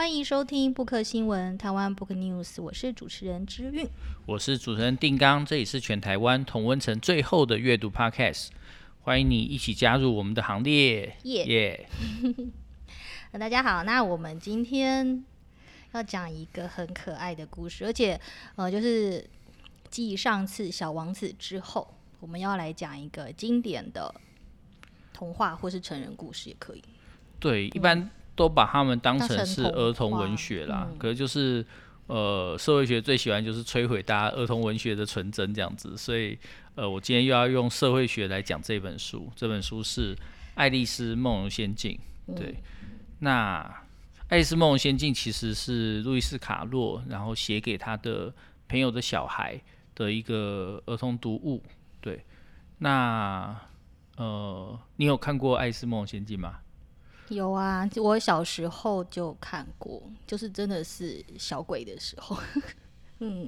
欢迎收听布克新闻台湾 Book News，我是主持人之韵，我是主持人定刚，这里是全台湾同温层最后的阅读 Podcast，欢迎你一起加入我们的行列，耶耶！大家好，那我们今天要讲一个很可爱的故事，而且呃，就是继上次小王子之后，我们要来讲一个经典的童话或是成人故事也可以。对，一般。都把他们当成是儿童文学啦，嗯、可是就是呃，社会学最喜欢就是摧毁大家儿童文学的纯真这样子，所以呃，我今天又要用社会学来讲这本书。这本书是《爱丽丝梦游仙境》。对，嗯、那《爱丽丝梦游仙境》其实是路易斯卡洛然后写给他的朋友的小孩的一个儿童读物。对，那呃，你有看过《爱丽丝梦游仙境》吗？有啊，我小时候就看过，就是真的是小鬼的时候。嗯，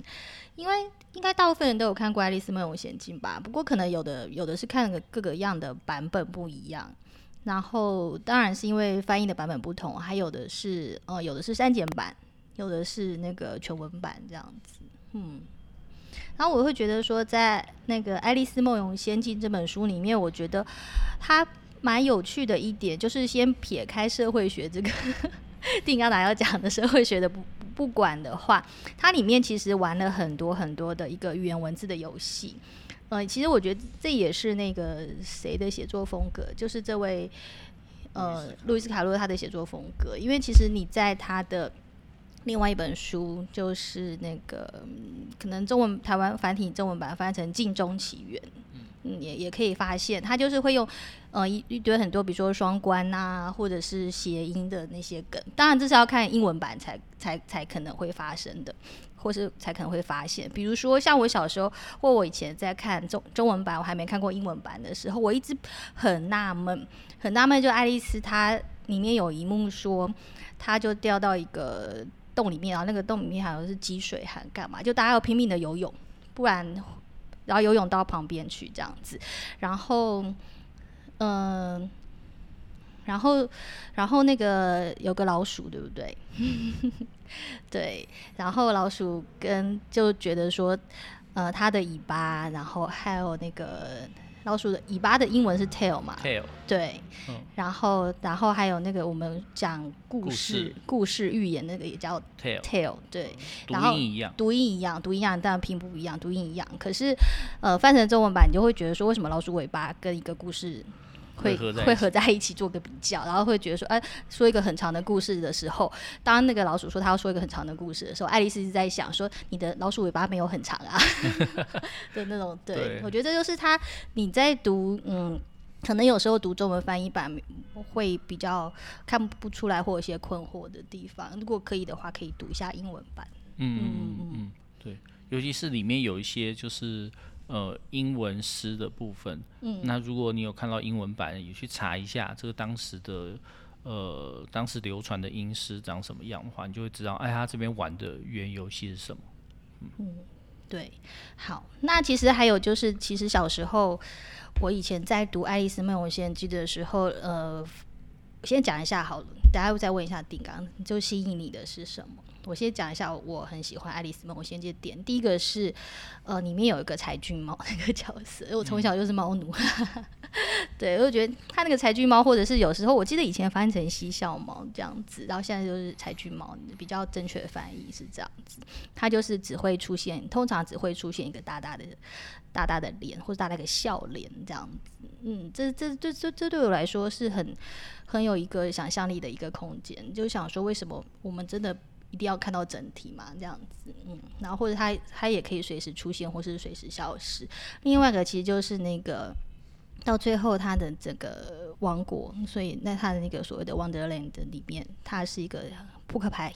因为应该大部分人都有看过《爱丽丝梦游仙境》吧？不过可能有的有的是看个各个样的版本不一样。然后当然是因为翻译的版本不同，还有的是呃有的是删减版，有的是那个全文版这样子。嗯，然后我会觉得说，在那个《爱丽丝梦游仙境》这本书里面，我觉得它。蛮有趣的一点就是，先撇开社会学这个 定刚达要讲的社会学的不不管的话，它里面其实玩了很多很多的一个语言文字的游戏。呃，其实我觉得这也是那个谁的写作风格，就是这位呃路易斯卡洛他的写作风格。因为其实你在他的另外一本书，就是那个可能中文台湾繁体中文版翻成《镜中奇缘》。嗯，也也可以发现，他就是会用，呃，一一堆很多，比如说双关啊，或者是谐音的那些梗。当然，这是要看英文版才才才可能会发生的，或是才可能会发现。比如说，像我小时候或我以前在看中中文版，我还没看过英文版的时候，我一直很纳闷，很纳闷，就爱丽丝她里面有一幕说，她就掉到一个洞里面，然后那个洞里面好像是积水，还干嘛？就大家要拼命的游泳，不然。然后游泳到旁边去这样子，然后，嗯、然后，然后那个有个老鼠，对不对？对，然后老鼠跟就觉得说，呃，它的尾巴，然后还有那个。老鼠的尾巴的英文是 tail 嘛？tail 对，嗯、然后然后还有那个我们讲故事、故事寓言那个也叫 tail tail 对，然后读音一样，读音一样，读音一样，但拼不一样，读音一样。可是呃，翻成中文版，你就会觉得说，为什么老鼠尾巴跟一个故事？会会合在一起做个比较，然后会觉得说，哎，说一个很长的故事的时候，当那个老鼠说他要说一个很长的故事的时候，爱丽丝是在想说，你的老鼠尾巴没有很长啊 的那种。对，对我觉得这就是他你在读，嗯，可能有时候读中文翻译版会比较看不出来或有些困惑的地方。如果可以的话，可以读一下英文版。嗯嗯嗯，对，尤其是里面有一些就是。呃，英文诗的部分，嗯，那如果你有看到英文版，也去查一下这个当时的呃，当时流传的英诗长什么样的话，你就会知道，哎，他这边玩的语言游戏是什么？嗯，嗯，对，好，那其实还有就是，其实小时候我以前在读《爱丽丝梦游仙境》的时候，呃，先讲一下好了，等下再问一下定刚，就吸引你的是什么？我先讲一下我很喜欢《爱丽丝梦游仙境》点。第一个是，呃，里面有一个柴郡猫那个角色，因为我从小就是猫奴。嗯、对，我觉得他那个柴郡猫，或者是有时候我记得以前翻成嬉笑猫这样子，然后现在就是柴郡猫，比较正确的翻译是这样子。它就是只会出现，通常只会出现一个大大的、大大的脸，或者大大的笑脸这样子。嗯，这、这、这、这、这对我来说是很、很有一个想象力的一个空间。就想说，为什么我们真的。一定要看到整体嘛，这样子，嗯，然后或者它它也可以随时出现，或是随时消失。另外一个其实就是那个到最后他的这个王国，所以那他的那个所谓的 Wonderland 里面，它是一个扑克牌，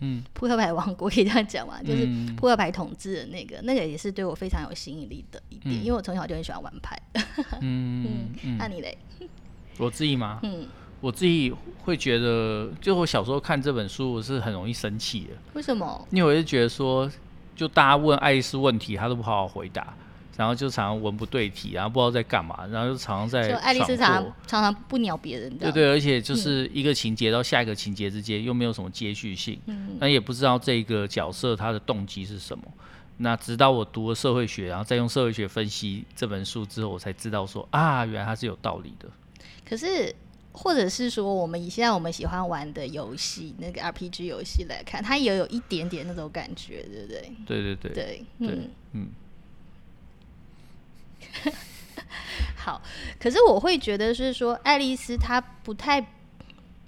嗯，扑克牌王国可以这样讲嘛，就是扑克牌统治的那个，那个也是对我非常有吸引力的一点，嗯、因为我从小就很喜欢玩牌。嗯嗯，那你嘞？我自己吗？嗯。我自己会觉得，就我小时候看这本书，我是很容易生气的。为什么？因为我就觉得说，就大家问爱丽丝问题，她都不好好回答，然后就常常文不对题，然后不知道在干嘛，然后就常常在。就爱丽丝常常常常不鸟别人。对对，而且就是一个情节到下一个情节之间又没有什么接续性，嗯，那也不知道这个角色他的动机是什么。那直到我读了社会学，然后再用社会学分析这本书之后，我才知道说啊，原来它是有道理的。可是，或者是说，我们以现在我们喜欢玩的游戏，那个 RPG 游戏来看，它也有一点点那种感觉，对不对？对对对对，嗯对嗯。好，可是我会觉得是说，爱丽丝她不太、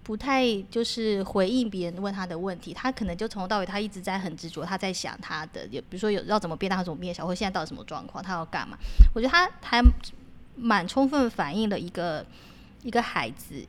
不太就是回应别人问她的问题，她可能就从头到尾，她一直在很执着，她在想她的，也比如说有要怎么变大，怎么变小，或现在到底什么状况，她要干嘛？我觉得她还蛮充分反映了一个一个孩子。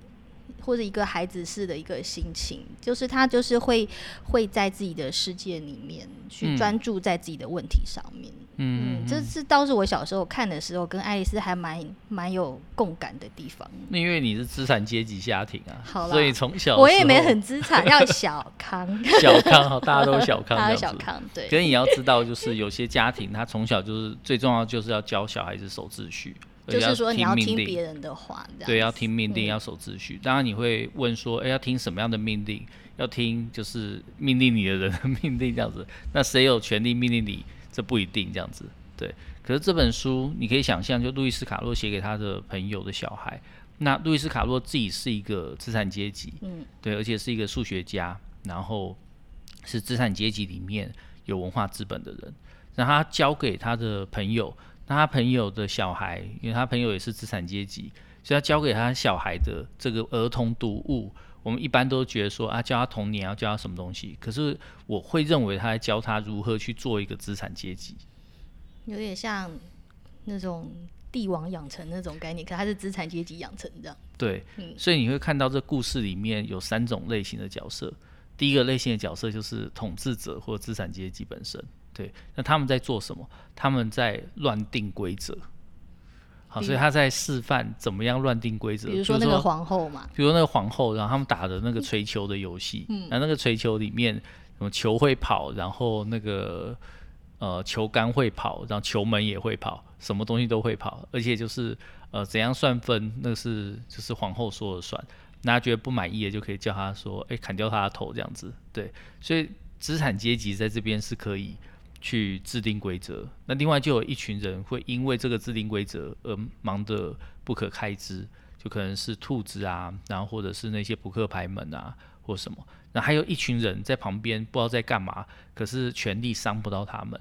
或者一个孩子式的一个心情，就是他就是会会在自己的世界里面去专注在自己的问题上面。嗯，嗯，这是倒是我小时候看的时候，跟爱丽丝还蛮蛮有共感的地方。那因为你是资产阶级家庭啊，好啦，所以从小我也没很资产，要小康，小康，大家都小康，大家小康。对，可是你要知道，就是有些家庭他从小就是最重要就是要教小孩子守秩序。就是说你要听别人的话，对，要听命令，要守秩序。当然你会问说，哎，要听什么样的命令？要听就是命令你的人的 命令这样子。那谁有权利命令你？这不一定这样子。对。可是这本书你可以想象，就路易斯卡洛写给他的朋友的小孩。那路易斯卡洛自己是一个资产阶级，嗯，对，而且是一个数学家，然后是资产阶级里面有文化资本的人。让他教给他的朋友。那他朋友的小孩，因为他朋友也是资产阶级，所以他教给他小孩的这个儿童读物，我们一般都觉得说啊，教他童年要教他什么东西。可是我会认为他在教他如何去做一个资产阶级，有点像那种帝王养成那种概念，可他是资产阶级养成这样。对，嗯，所以你会看到这故事里面有三种类型的角色。第一个类型的角色就是统治者或资产阶级本身。对，那他们在做什么？他们在乱定规则。好，所以他在示范怎么样乱定规则。比如说那个皇后嘛，比如那个皇后，然后他们打的那个锤球的游戏，嗯，那那个锤球里面，什么球会跑，然后那个呃球杆会跑，然后球门也会跑，什么东西都会跑，而且就是呃怎样算分，那是就是皇后说了算。大家觉得不满意的就可以叫他说，哎，砍掉他的头这样子。对，所以资产阶级在这边是可以。去制定规则，那另外就有一群人会因为这个制定规则而忙得不可开支，就可能是兔子啊，然后或者是那些扑克牌们啊，或什么。那还有一群人在旁边不知道在干嘛，可是权力伤不到他们。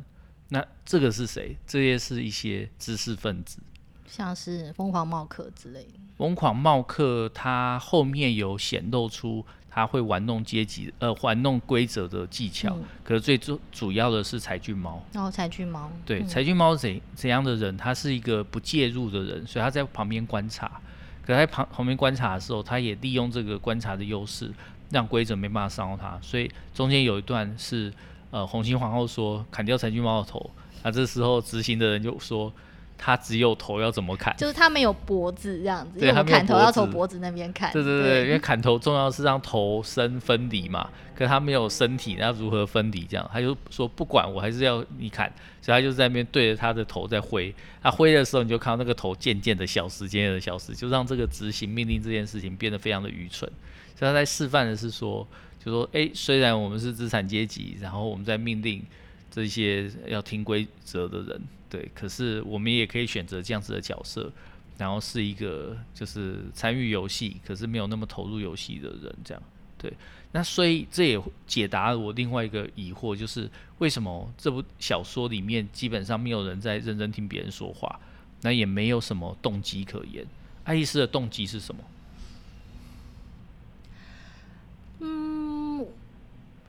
那这个是谁？这些是一些知识分子，像是疯狂冒客之类的。疯狂冒客他后面有显露出。他会玩弄阶级，呃，玩弄规则的技巧。嗯、可是最主主要的是柴郡猫。哦，柴郡猫。对，柴郡猫怎怎样的人？他是一个不介入的人，所以他在旁边观察。可在旁旁边观察的时候，他也利用这个观察的优势，让规则没办法伤到他。所以中间有一段是，呃，红心皇后说砍掉柴郡猫的头，那这时候执行的人就说。他只有头要怎么砍？就是他没有脖子这样子，对，他砍头要从脖子那边砍。对对对，对因为砍头重要是让头身分离嘛，可是他没有身体，那如何分离？这样他就说不管，我还是要你砍，所以他就在那边对着他的头在挥。他挥的时候，你就看到那个头渐渐的消失，渐渐的消失，就让这个执行命令这件事情变得非常的愚蠢。所以他在示范的是说，就说哎，虽然我们是资产阶级，然后我们在命令这些要听规则的人。对，可是我们也可以选择这样子的角色，然后是一个就是参与游戏，可是没有那么投入游戏的人，这样。对，那所以这也解答了我另外一个疑惑，就是为什么这部小说里面基本上没有人在认真听别人说话，那也没有什么动机可言。爱丽丝的动机是什么？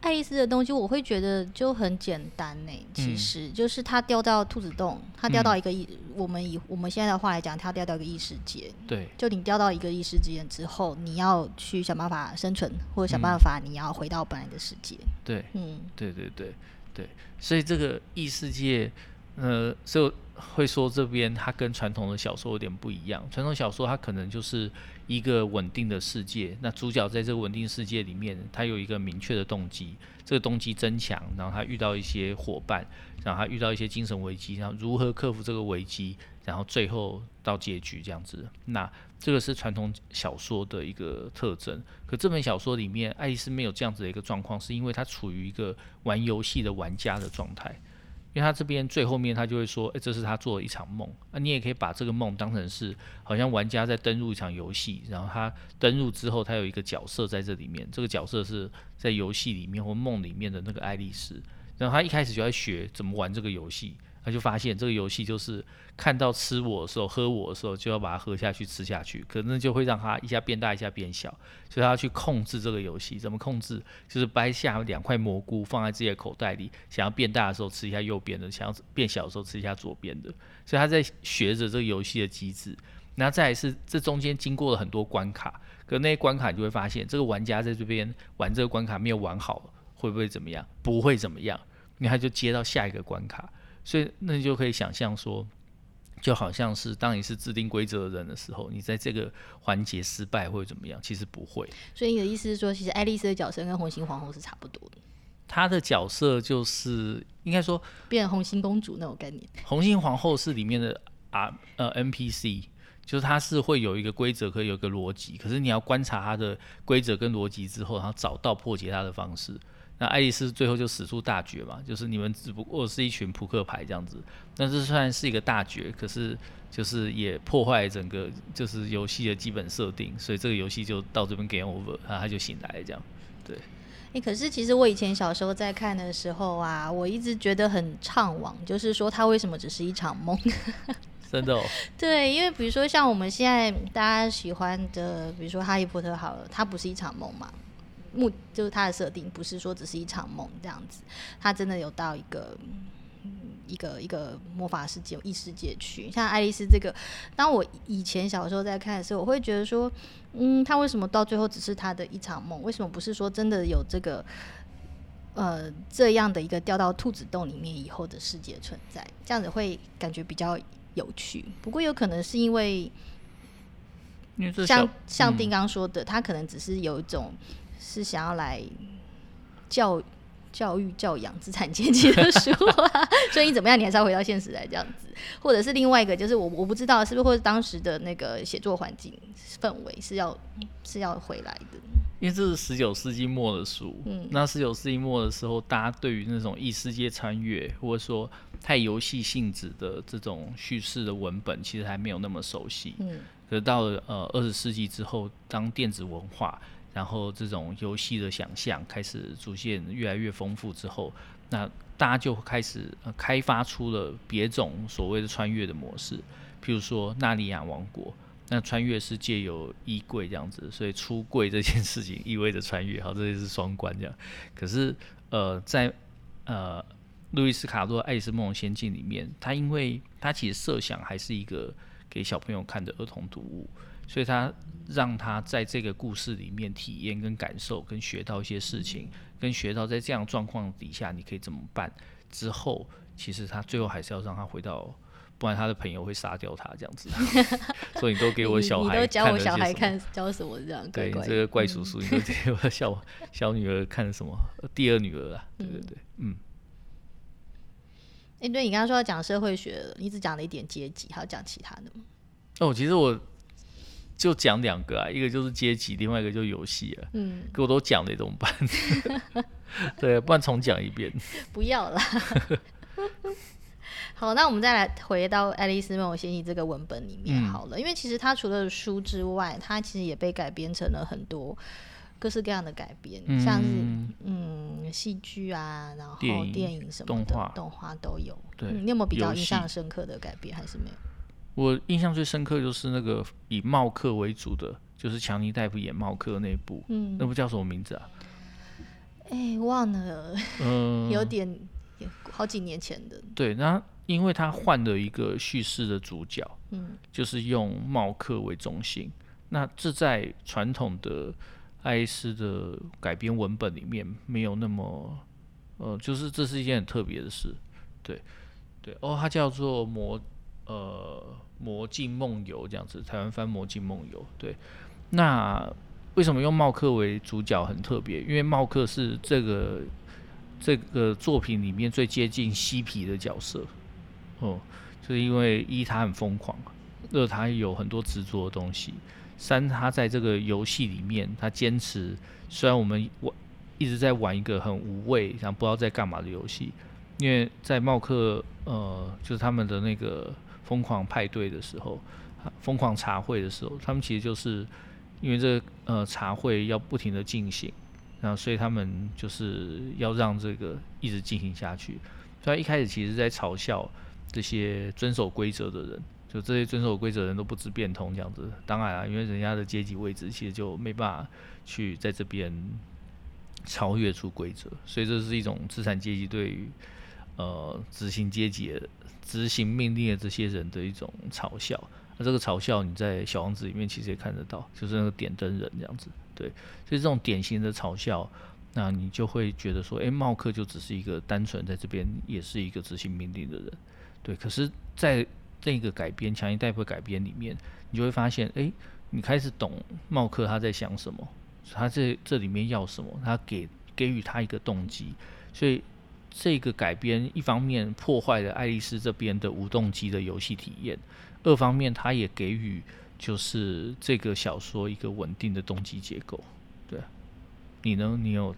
爱丽丝的东西，我会觉得就很简单呢。其实就是他掉到兔子洞，他掉到一个异，嗯、我们以我们现在的话来讲，他掉到一个异世界。对，就你掉到一个异世界之后，你要去想办法生存，或者想办法你要回到本来的世界。对，嗯，对对对对，所以这个异世界，呃，就会说这边它跟传统的小说有点不一样。传统小说它可能就是一个稳定的世界，那主角在这个稳定世界里面，他有一个明确的动机，这个动机增强，然后他遇到一些伙伴，然后他遇到一些精神危机，然后如何克服这个危机，然后最后到结局这样子。那这个是传统小说的一个特征。可这本小说里面，爱丽丝没有这样子的一个状况，是因为她处于一个玩游戏的玩家的状态。因为他这边最后面，他就会说：“诶，这是他做的一场梦。那你也可以把这个梦当成是，好像玩家在登入一场游戏，然后他登入之后，他有一个角色在这里面。这个角色是在游戏里面或梦里面的那个爱丽丝。然后他一开始就在学怎么玩这个游戏。”他就发现这个游戏就是看到吃我的时候，喝我的时候就要把它喝下去吃下去，可能就会让它一下变大一下变小，所以他要去控制这个游戏。怎么控制？就是掰下两块蘑菇放在自己的口袋里，想要变大的时候吃一下右边的，想要变小的时候吃一下左边的。所以他在学着这个游戏的机制。然后再来是这中间经过了很多关卡，可那些关卡你就会发现，这个玩家在这边玩这个关卡没有玩好，会不会怎么样？不会怎么样，因为他就接到下一个关卡。所以，那你就可以想象说，就好像是当你是制定规则的人的时候，你在这个环节失败会怎么样？其实不会。所以你的意思是说，其实爱丽丝的角色跟红心皇后是差不多的。她的角色就是应该说变红心公主那种概念。红心皇后是里面的啊呃 NPC，就是它是会有一个规则，可以有一个逻辑，可是你要观察它的规则跟逻辑之后，然后找到破解它的方式。那爱丽丝最后就使出大绝嘛，就是你们只不过是一群扑克牌这样子。但是虽然是一个大绝，可是就是也破坏整个就是游戏的基本设定，所以这个游戏就到这边 game over，然后他就醒来了这样。对。诶、欸，可是其实我以前小时候在看的时候啊，我一直觉得很怅惘，就是说他为什么只是一场梦？真的哦。对，因为比如说像我们现在大家喜欢的，比如说哈利波特好了，它不是一场梦嘛？目就是它的设定，不是说只是一场梦这样子，它真的有到一个一个一个魔法世界、异世界去。像爱丽丝这个，当我以前小时候在看的时候，我会觉得说，嗯，他为什么到最后只是他的一场梦？为什么不是说真的有这个呃这样的一个掉到兔子洞里面以后的世界存在？这样子会感觉比较有趣。不过有可能是因为，因为像像丁刚说的，他可能只是有一种。是想要来教教育教养资产阶级的书啊，所以你怎么样，你还是要回到现实来这样子，或者是另外一个，就是我我不知道是不是，或者当时的那个写作环境氛围是要是要回来的，因为这是十九世纪末的书，嗯，那十九世纪末的时候，大家对于那种异世界穿越或者说太游戏性质的这种叙事的文本，其实还没有那么熟悉，嗯，可是到了呃二十世纪之后，当电子文化。然后这种游戏的想象开始逐渐越来越丰富之后，那大家就开始开发出了别种所谓的穿越的模式，譬如说纳尼亚王国，那穿越是借由衣柜这样子，所以出柜这件事情意味着穿越，好，这也是双关这样。可是呃，在呃路易斯卡洛《爱丽丝梦游仙境》里面，他因为他其实设想还是一个给小朋友看的儿童读物。所以他让他在这个故事里面体验跟感受，跟学到一些事情，跟学到在这样状况底下你可以怎么办。之后，其实他最后还是要让他回到，不然他的朋友会杀掉他这样子。所以你都给我小孩，你都教我小孩看教什么这样？对，这个怪叔叔，你都给我小小女儿看什么？第二女儿啊，对对对，嗯。哎，对你刚刚说要讲社会学，你只讲了一点阶级，还要讲其他的吗？哦，其实我。就讲两个啊，一个就是阶级，另外一个就是游戏啊。嗯，给我都讲了怎么办？对，不然重讲一遍。不要啦。好，那我们再来回到《爱丽丝梦游仙境》这个文本里面好了，嗯、因为其实它除了书之外，它其实也被改编成了很多各式各样的改编，嗯、像是嗯戏剧啊，然后电影什么的，动画动画都有。对、嗯，你有没有比较印象深刻的改编，还是没有？我印象最深刻就是那个以茂克为主的，就是强尼戴夫演茂克那部，嗯，那部叫什么名字啊？哎、欸，忘了，嗯，有点好几年前的。对，那因为他换了一个叙事的主角，嗯，就是用茂克为中心，那这在传统的爱丽丝的改编文本里面没有那么，呃，就是这是一件很特别的事，对。对哦，它叫做魔呃魔镜梦游这样子，台湾翻魔镜梦游。对，那为什么用茂克为主角很特别？因为茂克是这个这个作品里面最接近嬉皮的角色哦，就是因为一他很疯狂，二他有很多执着的东西，三他在这个游戏里面他坚持，虽然我们玩一直在玩一个很无畏，然后不知道在干嘛的游戏。因为在茂克，呃，就是他们的那个疯狂派对的时候，疯狂茶会的时候，他们其实就是因为这呃茶会要不停的进行，然后所以他们就是要让这个一直进行下去。所以一开始其实在嘲笑这些遵守规则的人，就这些遵守规则的人都不知变通这样子。当然啊，因为人家的阶级位置其实就没办法去在这边超越出规则，所以这是一种资产阶级对于。呃，执行阶级、执行命令的这些人的一种嘲笑，那这个嘲笑你在《小王子》里面其实也看得到，就是那个点灯人这样子，对，所以这种典型的嘲笑，那你就会觉得说，诶，茂克就只是一个单纯在这边也是一个执行命令的人，对。可是，在那个改编《强尼戴普》改编里面，你就会发现，诶，你开始懂茂克他在想什么，他这这里面要什么，他给给予他一个动机，所以。这个改编一方面破坏了爱丽丝这边的无动机的游戏体验，二方面它也给予就是这个小说一个稳定的动机结构。对，你呢？你有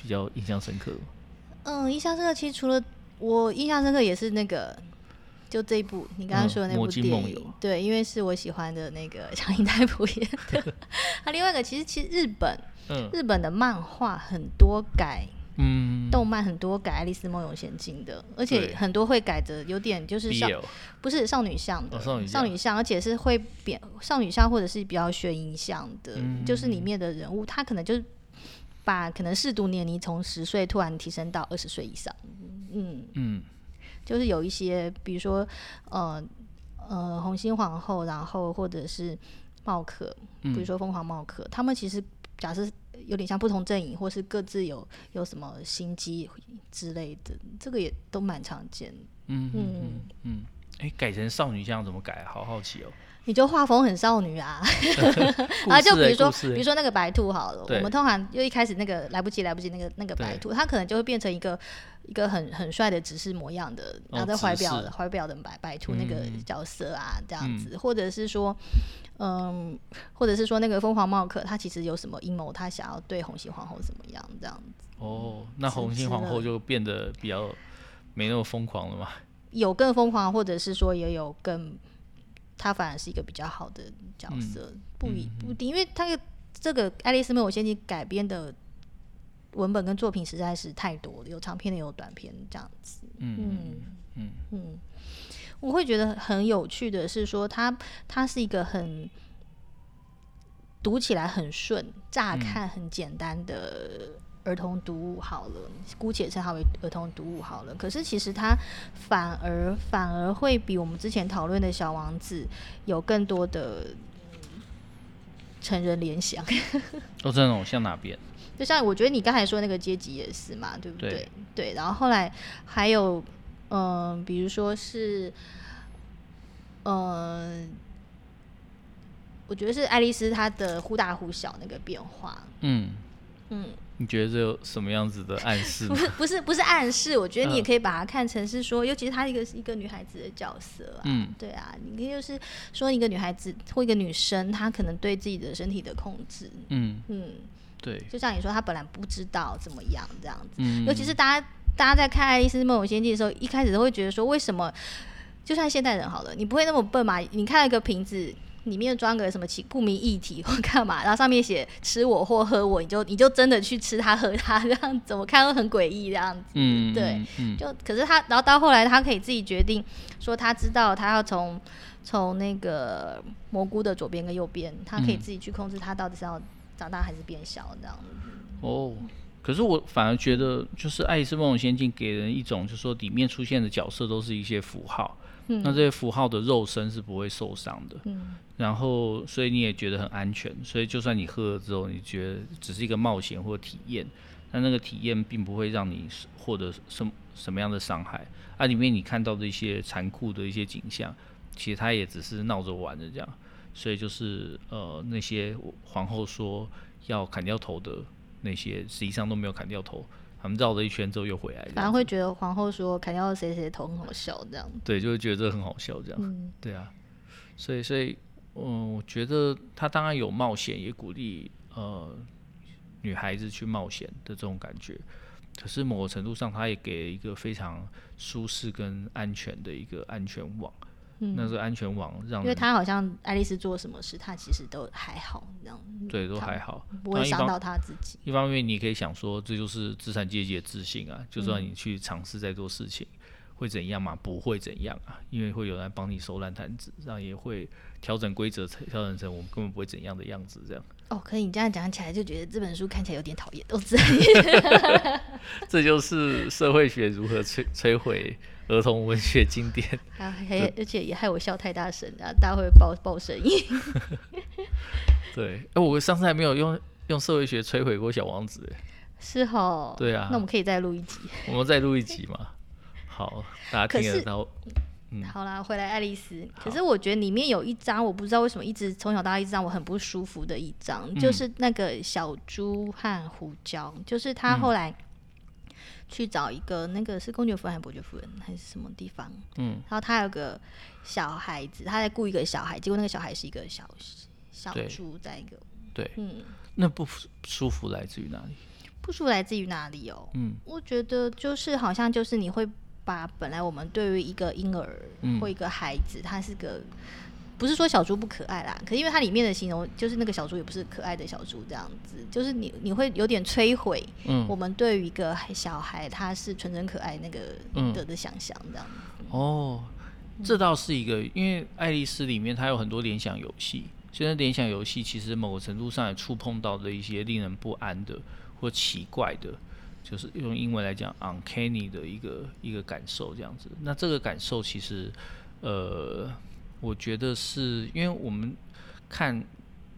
比较印象深刻吗？嗯，印象深刻其实除了我印象深刻也是那个，就这一部你刚刚说的那部电影，嗯、对，因为是我喜欢的那个强尼戴普演的。啊，另外一个其实其实日本，嗯、日本的漫画很多改。嗯，动漫很多改《爱丽丝梦游仙境》的，而且很多会改的有点就是少，不是少女像的，哦、少女像，而且是会变少女像或者是比较悬疑像的，嗯、就是里面的人物，他可能就是把可能适度年龄从十岁突然提升到二十岁以上，嗯。嗯，就是有一些比如说呃呃红心皇后，然后或者是茂克，比如说疯狂茂克，嗯、他们其实假设。有点像不同阵营，或是各自有有什么心机之类的，这个也都蛮常见。嗯嗯嗯，哎、欸，改成少女像怎么改？好好奇哦。你就画风很少女啊 啊，就比如说，比如说那个白兔好了，我们通常就一开始那个来不及来不及那个那个白兔，它可能就会变成一个一个很很帅的执事模样的，然后在怀表的怀表的白白兔那个角色啊，这样子，或者是说，嗯，或者是说那个疯狂茂克，他其实有什么阴谋，他想要对红心皇后怎么样这样子。哦，那红心皇后就变得比较没那么疯狂了吗？有更疯狂，或者是说也有更。他反而是一个比较好的角色，嗯、不一不一定，因为他这个《爱丽丝梦游仙境》改编的文本跟作品实在是太多了，有长篇的，有短篇这样子。嗯嗯嗯嗯，我会觉得很有趣的是说，他他是一个很读起来很顺，乍看很简单的。儿童读物好了，姑且称它为儿童读物好了。可是其实它反而反而会比我们之前讨论的小王子有更多的成人联想。都这种像哪边？就像我觉得你刚才说的那个阶级也是嘛，对不对？对，对。然后后来还有嗯、呃，比如说是嗯、呃，我觉得是爱丽丝她的忽大忽小那个变化。嗯嗯。嗯你觉得这有什么样子的暗示？不是不是不是暗示，我觉得你也可以把它看成是说，呃、尤其是她一个是一个女孩子的角色啊，嗯，对啊，你可以就是说一个女孩子或一个女生，她可能对自己的身体的控制，嗯嗯，对，就像你说，她本来不知道怎么样这样子，嗯、尤其是大家大家在看《爱丽丝梦游仙境》的时候，一开始都会觉得说，为什么就算现代人好了，你不会那么笨嘛？你看一个瓶子。里面装个什么奇不明液体 或干嘛，然后上面写吃我或喝我，你就你就真的去吃它喝它，这样怎么看都很诡异这样子。嗯，对，嗯、就可是他，然后到后来他可以自己决定，说他知道他要从从那个蘑菇的左边跟右边，他可以自己去控制他到底是要长大还是变小这样子。哦，可是我反而觉得，就是《爱丽丝梦游仙境》给人一种，就是说里面出现的角色都是一些符号。嗯、那这些符号的肉身是不会受伤的，嗯、然后所以你也觉得很安全，所以就算你喝了之后，你觉得只是一个冒险或体验，但那个体验并不会让你获得什什么样的伤害。啊，里面你看到的一些残酷的一些景象，其实他也只是闹着玩的这样。所以就是呃，那些皇后说要砍掉头的那些，实际上都没有砍掉头，他们绕了一圈之后又回来。反而会觉得皇后说砍掉谁谁头很好笑这样。对，就会觉得这很好笑这样。嗯、对啊，所以所以嗯，我觉得他当然有冒险，也鼓励呃女孩子去冒险的这种感觉。可是某个程度上，他也给了一个非常舒适跟安全的一个安全网。嗯、那是安全网让，因为他好像爱丽丝做什么事，他其实都还好，这样对，都还好，不会伤到他自己。一方面，你可以想说，这就是资产阶级的自信啊，就算你去尝试在做事情，嗯，会怎样嘛？不会怎样啊，因为会有人帮你收烂摊子，这样也会调整规则，调整成我们根本不会怎样的样子，这样。哦，可以，你这样讲起来就觉得这本书看起来有点讨厌，都这样。这就是社会学如何摧摧毁儿童文学经典。啊还而且也害我笑太大声，然后大家会爆爆声音。对，哎，我上次还没有用用社会学摧毁过小王子，是哦。对啊，那我们可以再录一集。我们再录一集嘛？好，大家听得到。嗯、好啦，回来爱丽丝。可是我觉得里面有一张，我不知道为什么一直从小到大一直让我很不舒服的一张，嗯，就是那个小猪和胡椒。就是他后来去找一个那个是公爵夫人还是伯爵夫人还是什么地方？嗯，然后他有个小孩子，他在雇一个小孩，结果那个小孩是一个小小猪，在一个对，嗯，那不舒服来自于哪里？不舒服来自于哪里哦？嗯，我觉得就是好像就是你会。把本来我们对于一个婴儿或一个孩子，他、嗯、是个不是说小猪不可爱啦，可是因为它里面的形容就是那个小猪也不是可爱的小猪这样子，就是你你会有点摧毁嗯我们对于一个小孩他是纯真可爱那个的的想象这样子。哦，这倒是一个，因为爱丽丝里面它有很多联想游戏，现在联想游戏其实某个程度上也触碰到的一些令人不安的或奇怪的。就是用英文来讲，uncanny 的一个一个感受这样子。那这个感受其实，呃，我觉得是因为我们看，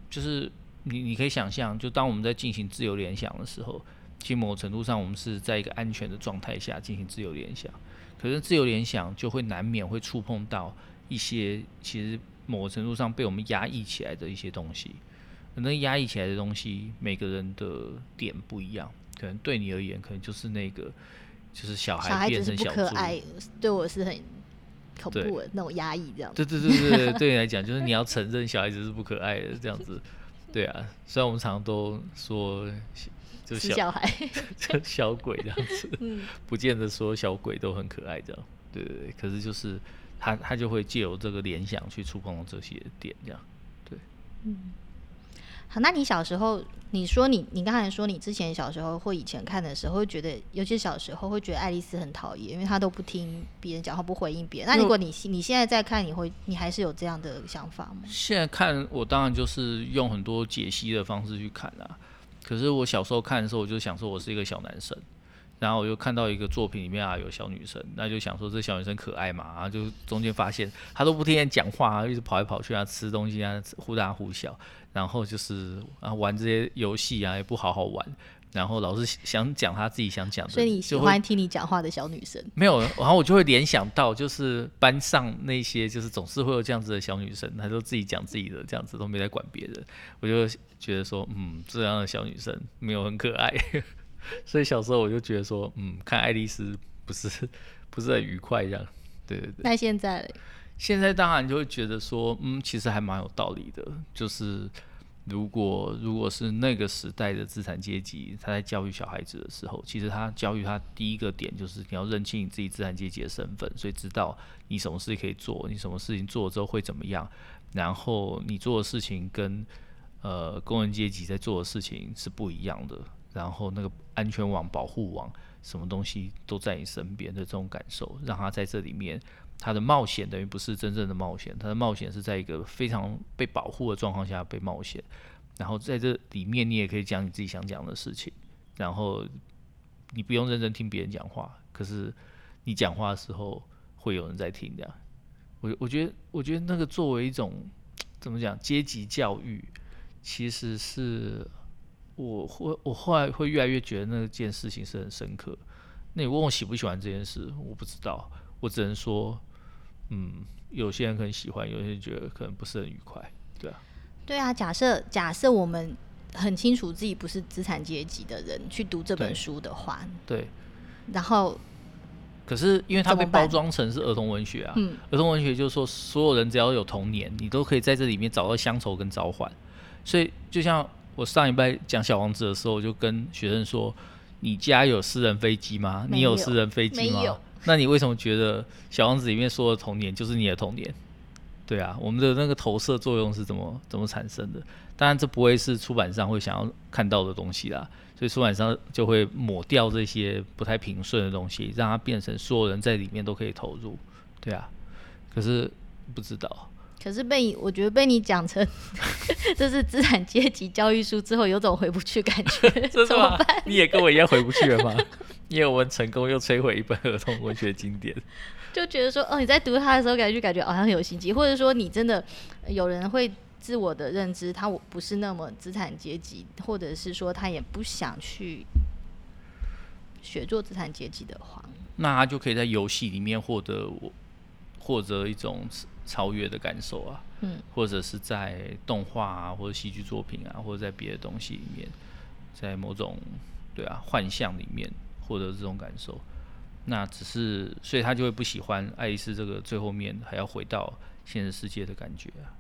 就是你你可以想象，就当我们在进行自由联想的时候，其实某种程度上我们是在一个安全的状态下进行自由联想。可是自由联想就会难免会触碰到一些其实某个程度上被我们压抑起来的一些东西。可能压抑起来的东西，每个人的点不一样。可能对你而言，可能就是那个，就是小孩变成小孩对我是很恐怖的那种压抑，这样。对对对对对，对你来讲，就是你要承认小孩子是不可爱的这样子。对啊，虽然我们常常都说，就小，小孩，就小鬼这样子，嗯，不见得说小鬼都很可爱这样。对对对，可是就是他他就会借由这个联想去触碰这些点，这样。对，嗯。好，那你小时候，你说你，你刚才说你之前小时候或以前看的时候，会觉得，尤其小时候会觉得爱丽丝很讨厌，因为她都不听别人讲话，不回应别人。那如果你你现在在看，你会，你还是有这样的想法吗？现在看，我当然就是用很多解析的方式去看啊。可是我小时候看的时候，我就想说我是一个小男生。然后我又看到一个作品里面啊有小女生，那就想说这小女生可爱嘛，然后就中间发现她都不听人讲话啊，一直跑来跑去啊，吃东西啊，忽大忽小，然后就是啊玩这些游戏啊也不好好玩，然后老是想讲她自己想讲的，所以你喜欢听你讲话的小女生？没有，然后我就会联想到就是班上那些就是总是会有这样子的小女生，她都自己讲自己的这样子都没在管别人，我就觉得说嗯这样的小女生没有很可爱。所以小时候我就觉得说，嗯，看爱丽丝不是不是很愉快这样，对对对。那现在，现在当然就会觉得说，嗯，其实还蛮有道理的。就是如果如果是那个时代的资产阶级，他在教育小孩子的时候，其实他教育他第一个点就是你要认清你自己资产阶级的身份，所以知道你什么事可以做，你什么事情做了之后会怎么样，然后你做的事情跟呃工人阶级在做的事情是不一样的。然后那个安全网、保护网，什么东西都在你身边的这种感受，让他在这里面，他的冒险等于不是真正的冒险，他的冒险是在一个非常被保护的状况下被冒险。然后在这里面，你也可以讲你自己想讲的事情，然后你不用认真听别人讲话，可是你讲话的时候会有人在听。这样，我我觉得，我觉得那个作为一种怎么讲阶级教育，其实是。我会我后来会越来越觉得那件事情是很深刻。那你问我喜不喜欢这件事，我不知道，我只能说，嗯，有些人可能喜欢，有些人觉得可能不是很愉快，对啊。对啊，假设假设我们很清楚自己不是资产阶级的人去读这本书的话，对，对然后，可是因为它被包装成是儿童文学啊，嗯，儿童文学就是说所有人只要有童年，你都可以在这里面找到乡愁跟召唤，所以就像我上一拜讲小王子的时候，我就跟学生说。你家有私人飞机吗？你有私人飞机吗？那你为什么觉得《小王子》里面说的童年就是你的童年？对啊，我们的那个投射作用是怎么怎么产生的？当然，这不会是出版商会想要看到的东西啦，所以出版商就会抹掉这些不太平顺的东西，让它变成所有人在里面都可以投入。对啊，可是不知道。可是被我觉得被你讲成 这是资产阶级教育书之后，有种回不去感觉，怎么办？你也跟我一样回不去了吗？因为我们成功又摧毁一本儿童文学经典，就觉得说，哦，你在读它的时候，感觉感觉好像很有心机，或者说你真的有人会自我的认知，他不是那么资产阶级，或者是说他也不想去学做资产阶级的话，那他就可以在游戏里面获得我获得一种。超越的感受啊，嗯，或者是在动画啊，或者戏剧作品啊，或者在别的东西里面，在某种对啊幻象里面获得这种感受，那只是所以他就会不喜欢爱丽丝这个最后面还要回到现实世界的感觉啊，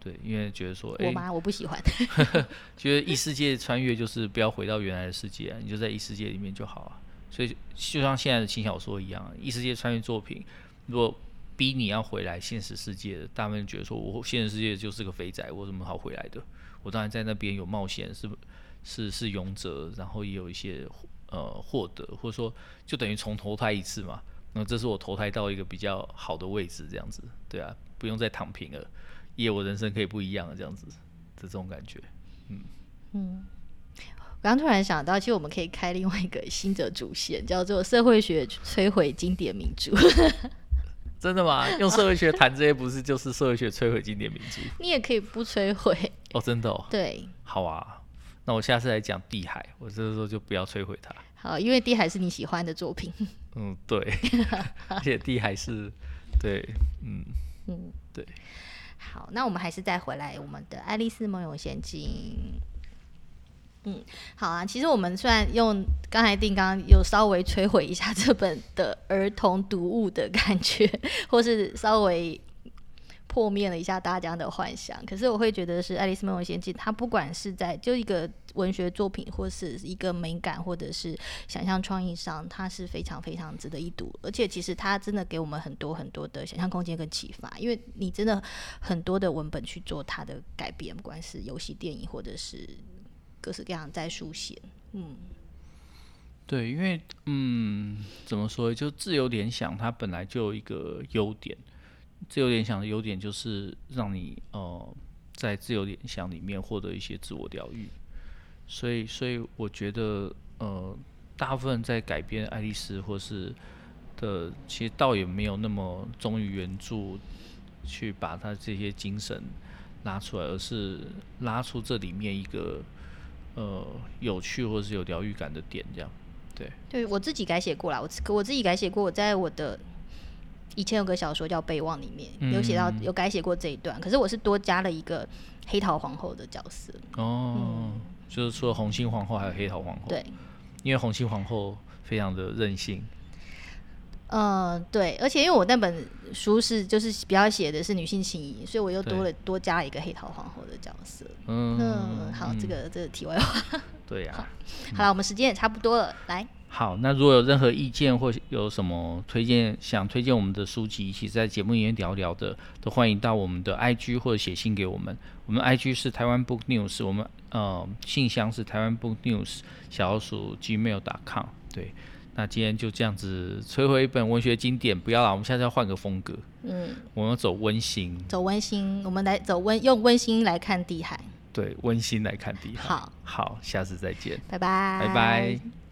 对，因为觉得说，我妈我不喜欢，觉得异世界穿越就是不要回到原来的世界啊，你就在异世界里面就好啊，所以就像现在的轻小说一样，异世界穿越作品如果。逼你要回来现实世界的，大部分觉得说，我现实世界就是个肥宅，我怎么好回来的？我当然在那边有冒险，是是是勇者，然后也有一些呃获得，或者说就等于重投胎一次嘛。那这是我投胎到一个比较好的位置，这样子，对啊，不用再躺平了，也我人生可以不一样了，这样子的这种感觉，嗯嗯。我刚突然想到，其实我们可以开另外一个新的主线，叫做社会学摧毁经典名著。真的吗？用社会学谈这些，不是就是社会学摧毁经典名著？你也可以不摧毁哦，真的哦。对，好啊，那我下次来讲《地海》，我这个时候就不要摧毁它。好，因为《地海》是你喜欢的作品。嗯，对，而且《地海》是，对，嗯嗯，对。好，那我们还是再回来我们的《爱丽丝梦游仙境》。嗯，好啊。其实我们虽然用刚才定刚有稍微摧毁一下这本的儿童读物的感觉，或是稍微破灭了一下大家的幻想，可是我会觉得是《爱丽丝梦游仙境》，它不管是在就一个文学作品，或是一个美感，或者是想象创意上，它是非常非常值得一读。而且其实它真的给我们很多很多的想象空间跟启发，因为你真的很多的文本去做它的改编，不管是游戏、电影，或者是。各式各样在书写，嗯，对，因为嗯，怎么说？就自由联想，它本来就有一个优点。自由联想的优点就是让你呃，在自由联想里面获得一些自我疗愈。所以，所以我觉得呃，大部分在改编爱丽丝或是的，其实倒也没有那么忠于原著，去把它这些精神拉出来，而是拉出这里面一个。呃，有趣或者是有疗愈感的点，这样，对。对我自己改写过啦，我我自己改写过，我在我的以前有个小说叫《备忘》里面、嗯、有写到有改写过这一段，可是我是多加了一个黑桃皇后的角色。哦，嗯、就是除了红心皇后，还有黑桃皇后。对，因为红心皇后非常的任性。嗯、呃，对，而且因为我那本书是就是比较写的是女性情谊，所以我又多了多加了一个黑桃皇后的角色。嗯，嗯好，嗯、这个这个题外话。对呀、啊。好了，我们时间也差不多了，来。好，那如果有任何意见或有什么推荐想推荐我们的书籍，一起在节目里面聊聊的，都欢迎到我们的 IG 或者写信给我们。我们 IG 是台湾 Book News，我们呃信箱是台湾 Book News 小老鼠 gmail.com。对。那今天就这样子摧毁一本文学经典，不要了，我们现在要换个风格。嗯，我们要走温馨，走温馨，我们来走温，用温馨来看地海。对，温馨来看地海。好，好，下次再见，拜拜，拜拜。